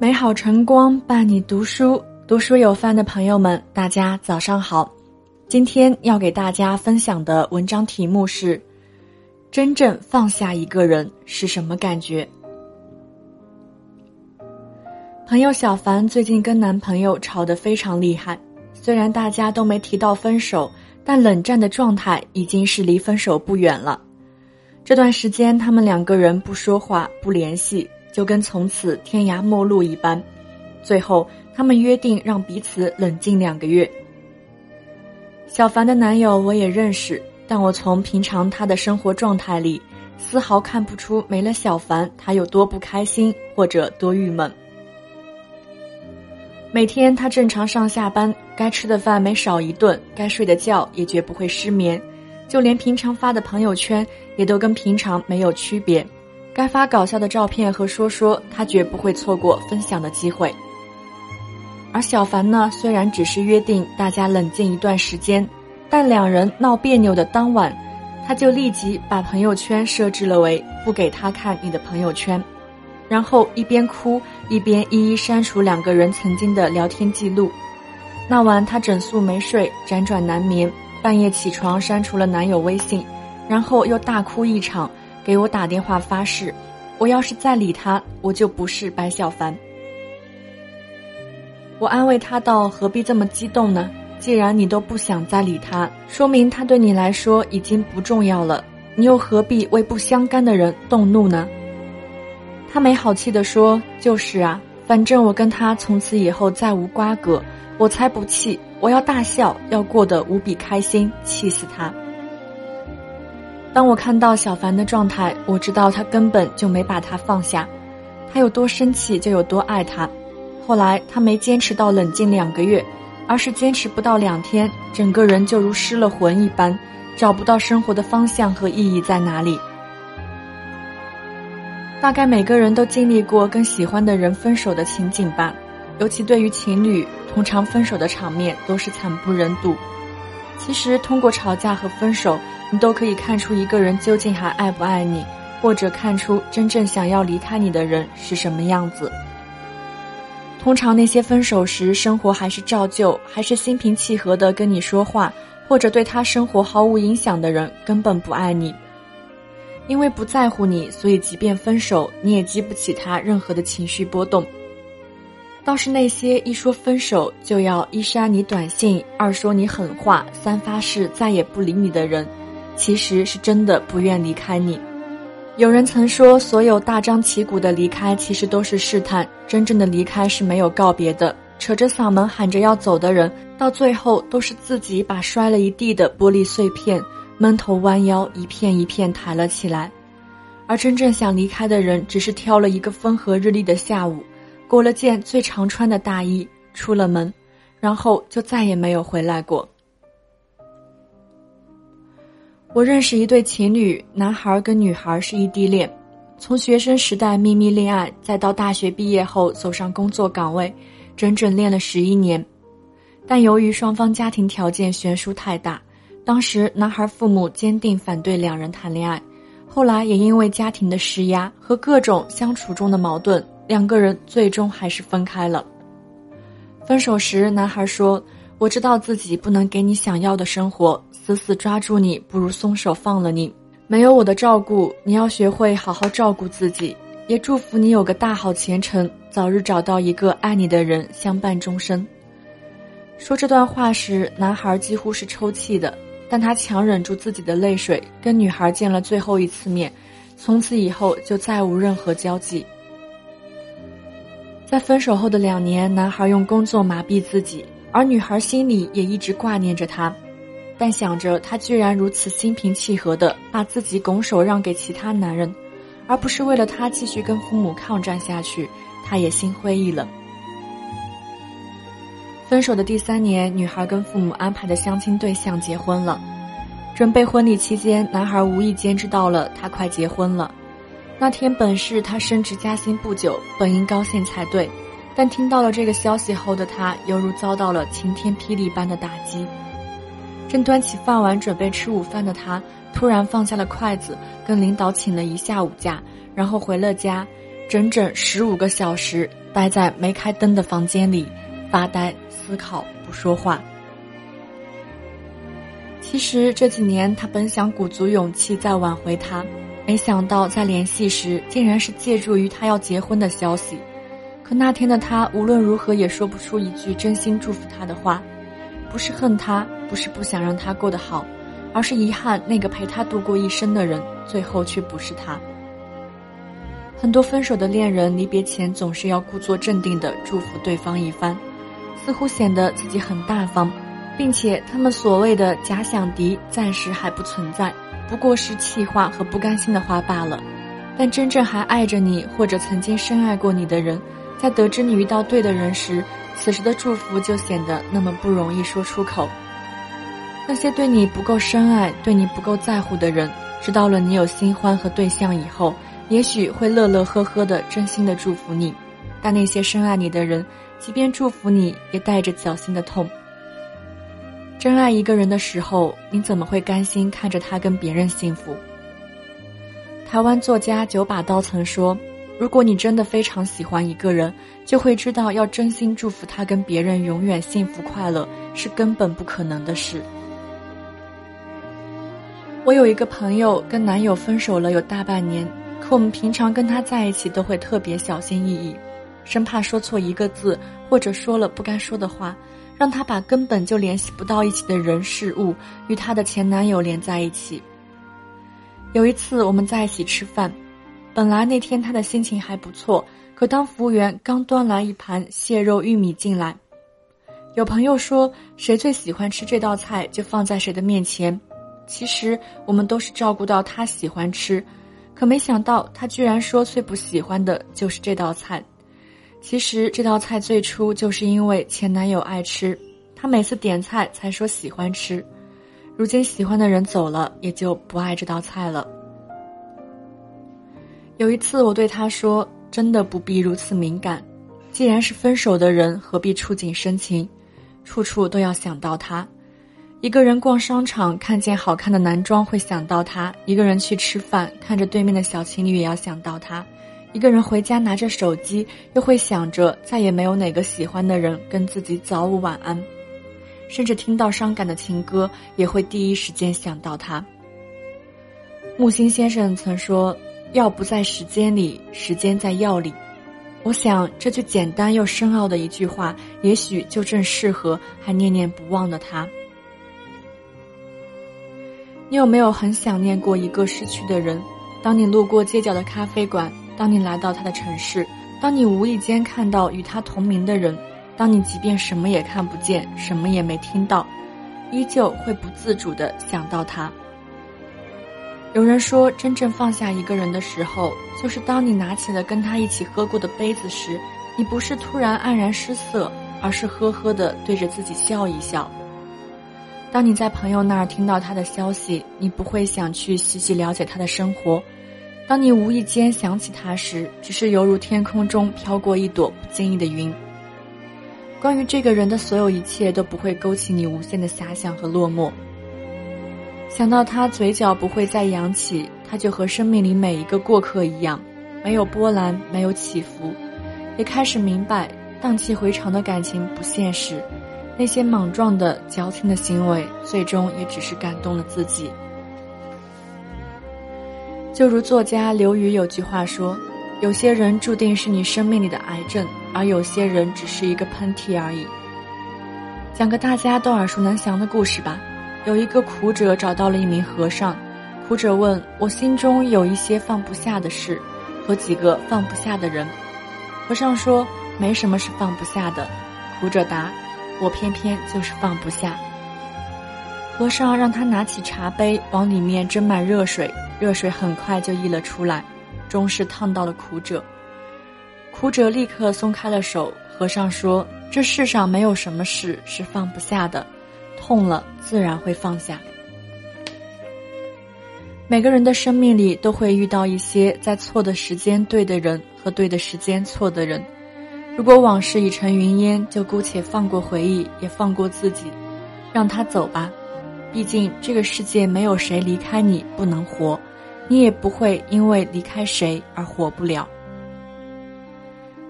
美好晨光伴你读书，读书有范的朋友们，大家早上好。今天要给大家分享的文章题目是：真正放下一个人是什么感觉？朋友小凡最近跟男朋友吵得非常厉害，虽然大家都没提到分手，但冷战的状态已经是离分手不远了。这段时间，他们两个人不说话、不联系。就跟从此天涯陌路一般，最后他们约定让彼此冷静两个月。小凡的男友我也认识，但我从平常他的生活状态里，丝毫看不出没了小凡他有多不开心或者多郁闷。每天他正常上下班，该吃的饭没少一顿，该睡的觉也绝不会失眠，就连平常发的朋友圈也都跟平常没有区别。该发搞笑的照片和说说，他绝不会错过分享的机会。而小凡呢，虽然只是约定大家冷静一段时间，但两人闹别扭的当晚，他就立即把朋友圈设置了为不给他看你的朋友圈，然后一边哭一边一一删除两个人曾经的聊天记录。那晚他整宿没睡，辗转难眠，半夜起床删除了男友微信，然后又大哭一场。给我打电话发誓，我要是再理他，我就不是白小凡。我安慰他道：“何必这么激动呢？既然你都不想再理他，说明他对你来说已经不重要了。你又何必为不相干的人动怒呢？”他没好气地说：“就是啊，反正我跟他从此以后再无瓜葛，我才不气！我要大笑，要过得无比开心，气死他！”当我看到小凡的状态，我知道他根本就没把他放下，他有多生气就有多爱他。后来他没坚持到冷静两个月，而是坚持不到两天，整个人就如失了魂一般，找不到生活的方向和意义在哪里。大概每个人都经历过跟喜欢的人分手的情景吧，尤其对于情侣，通常分手的场面都是惨不忍睹。其实通过吵架和分手。你都可以看出一个人究竟还爱不爱你，或者看出真正想要离开你的人是什么样子。通常那些分手时生活还是照旧，还是心平气和的跟你说话，或者对他生活毫无影响的人，根本不爱你。因为不在乎你，所以即便分手，你也激不起他任何的情绪波动。倒是那些一说分手就要一删你短信，二说你狠话，三发誓再也不理你的人。其实是真的不愿离开你。有人曾说，所有大张旗鼓的离开，其实都是试探。真正的离开是没有告别的。扯着嗓门喊着要走的人，到最后都是自己把摔了一地的玻璃碎片，闷头弯腰一片一片抬了起来。而真正想离开的人，只是挑了一个风和日丽的下午，裹了件最常穿的大衣，出了门，然后就再也没有回来过。我认识一对情侣，男孩跟女孩是异地恋，从学生时代秘密恋爱，再到大学毕业后走上工作岗位，整整恋了十一年。但由于双方家庭条件悬殊太大，当时男孩父母坚定反对两人谈恋爱，后来也因为家庭的施压和各种相处中的矛盾，两个人最终还是分开了。分手时，男孩说。我知道自己不能给你想要的生活，死死抓住你不如松手放了你。没有我的照顾，你要学会好好照顾自己。也祝福你有个大好前程，早日找到一个爱你的人相伴终生。说这段话时，男孩几乎是抽泣的，但他强忍住自己的泪水，跟女孩见了最后一次面，从此以后就再无任何交集。在分手后的两年，男孩用工作麻痹自己。而女孩心里也一直挂念着他，但想着他居然如此心平气和的把自己拱手让给其他男人，而不是为了他继续跟父母抗战下去，他也心灰意冷。分手的第三年，女孩跟父母安排的相亲对象结婚了。准备婚礼期间，男孩无意间知道了她快结婚了。那天本是他升职加薪不久，本应高兴才对。但听到了这个消息后的他，犹如遭到了晴天霹雳般的打击。正端起饭碗准备吃午饭的他，突然放下了筷子，跟领导请了一下午假，然后回了家，整整十五个小时，待在没开灯的房间里发呆思考，不说话。其实这几年他本想鼓足勇气再挽回他，没想到在联系时竟然是借助于他要结婚的消息。可那天的他无论如何也说不出一句真心祝福他的话，不是恨他，不是不想让他过得好，而是遗憾那个陪他度过一生的人最后却不是他。很多分手的恋人离别前总是要故作镇定地祝福对方一番，似乎显得自己很大方。并且他们所谓的假想敌暂时还不存在，不过是气话和不甘心的话罢了。但真正还爱着你或者曾经深爱过你的人，在得知你遇到对的人时，此时的祝福就显得那么不容易说出口。那些对你不够深爱、对你不够在乎的人，知道了你有新欢和对象以后，也许会乐乐呵呵的、真心的祝福你。但那些深爱你的人，即便祝福你，也带着绞心的痛。真爱一个人的时候，你怎么会甘心看着他跟别人幸福？台湾作家九把刀曾说：“如果你真的非常喜欢一个人，就会知道要真心祝福他跟别人永远幸福快乐是根本不可能的事。”我有一个朋友跟男友分手了有大半年，可我们平常跟他在一起都会特别小心翼翼，生怕说错一个字，或者说了不该说的话。让他把根本就联系不到一起的人事物与她的前男友连在一起。有一次我们在一起吃饭，本来那天他的心情还不错，可当服务员刚端来一盘蟹肉玉米进来，有朋友说谁最喜欢吃这道菜就放在谁的面前。其实我们都是照顾到他喜欢吃，可没想到他居然说最不喜欢的就是这道菜。其实这道菜最初就是因为前男友爱吃，他每次点菜才说喜欢吃，如今喜欢的人走了，也就不爱这道菜了。有一次我对他说：“真的不必如此敏感，既然是分手的人，何必触景生情，处处都要想到他。一个人逛商场看见好看的男装会想到他，一个人去吃饭看着对面的小情侣也要想到他。”一个人回家拿着手机，又会想着再也没有哪个喜欢的人跟自己早午晚安，甚至听到伤感的情歌，也会第一时间想到他。木心先生曾说：“药不在时间里，时间在药里。”我想这句简单又深奥的一句话，也许就正适合还念念不忘的他。你有没有很想念过一个失去的人？当你路过街角的咖啡馆。当你来到他的城市，当你无意间看到与他同名的人，当你即便什么也看不见，什么也没听到，依旧会不自主的想到他。有人说，真正放下一个人的时候，就是当你拿起了跟他一起喝过的杯子时，你不是突然黯然失色，而是呵呵的对着自己笑一笑。当你在朋友那儿听到他的消息，你不会想去细细了解他的生活。当你无意间想起他时，只是犹如天空中飘过一朵不经意的云。关于这个人的所有一切都不会勾起你无限的遐想和落寞。想到他嘴角不会再扬起，他就和生命里每一个过客一样，没有波澜，没有起伏。也开始明白，荡气回肠的感情不现实，那些莽撞的、矫情的行为，最终也只是感动了自己。就如作家刘瑜有句话说：“有些人注定是你生命里的癌症，而有些人只是一个喷嚏而已。”讲个大家都耳熟能详的故事吧。有一个苦者找到了一名和尚，苦者问我心中有一些放不下的事，和几个放不下的人。和尚说：“没什么是放不下的。”苦者答：“我偏偏就是放不下。”和尚让他拿起茶杯，往里面斟满热水。热水很快就溢了出来，终是烫到了苦者。苦者立刻松开了手。和尚说：“这世上没有什么事是放不下的，痛了自然会放下。”每个人的生命里都会遇到一些在错的时间对的人和对的时间错的人。如果往事已成云烟，就姑且放过回忆，也放过自己，让他走吧。毕竟这个世界没有谁离开你不能活。你也不会因为离开谁而活不了。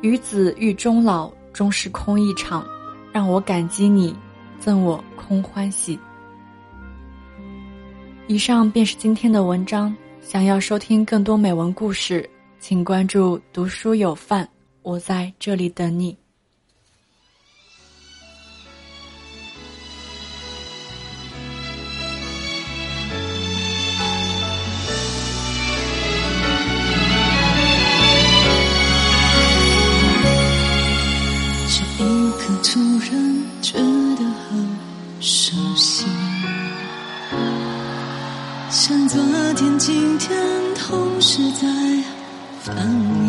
与子欲终老，终是空一场。让我感激你，赠我空欢喜。以上便是今天的文章。想要收听更多美文故事，请关注“读书有范”，我在这里等你。这一刻突然觉得很熟悉。像昨天、今天同时在放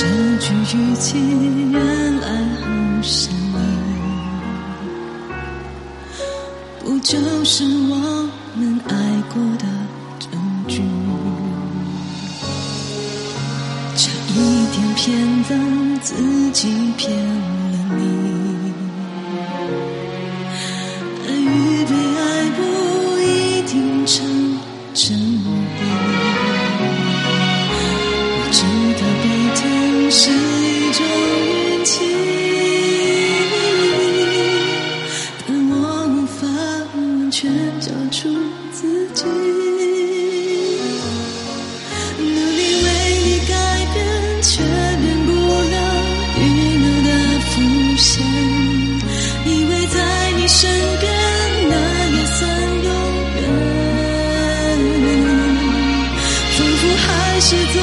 这句语气原来很生硬，不就是我们爱过的证据？差一点骗了自己，骗了你。却找出自己。努力为你改变却变不了预留的浮现以为在你身边那也算永远仿佛还是在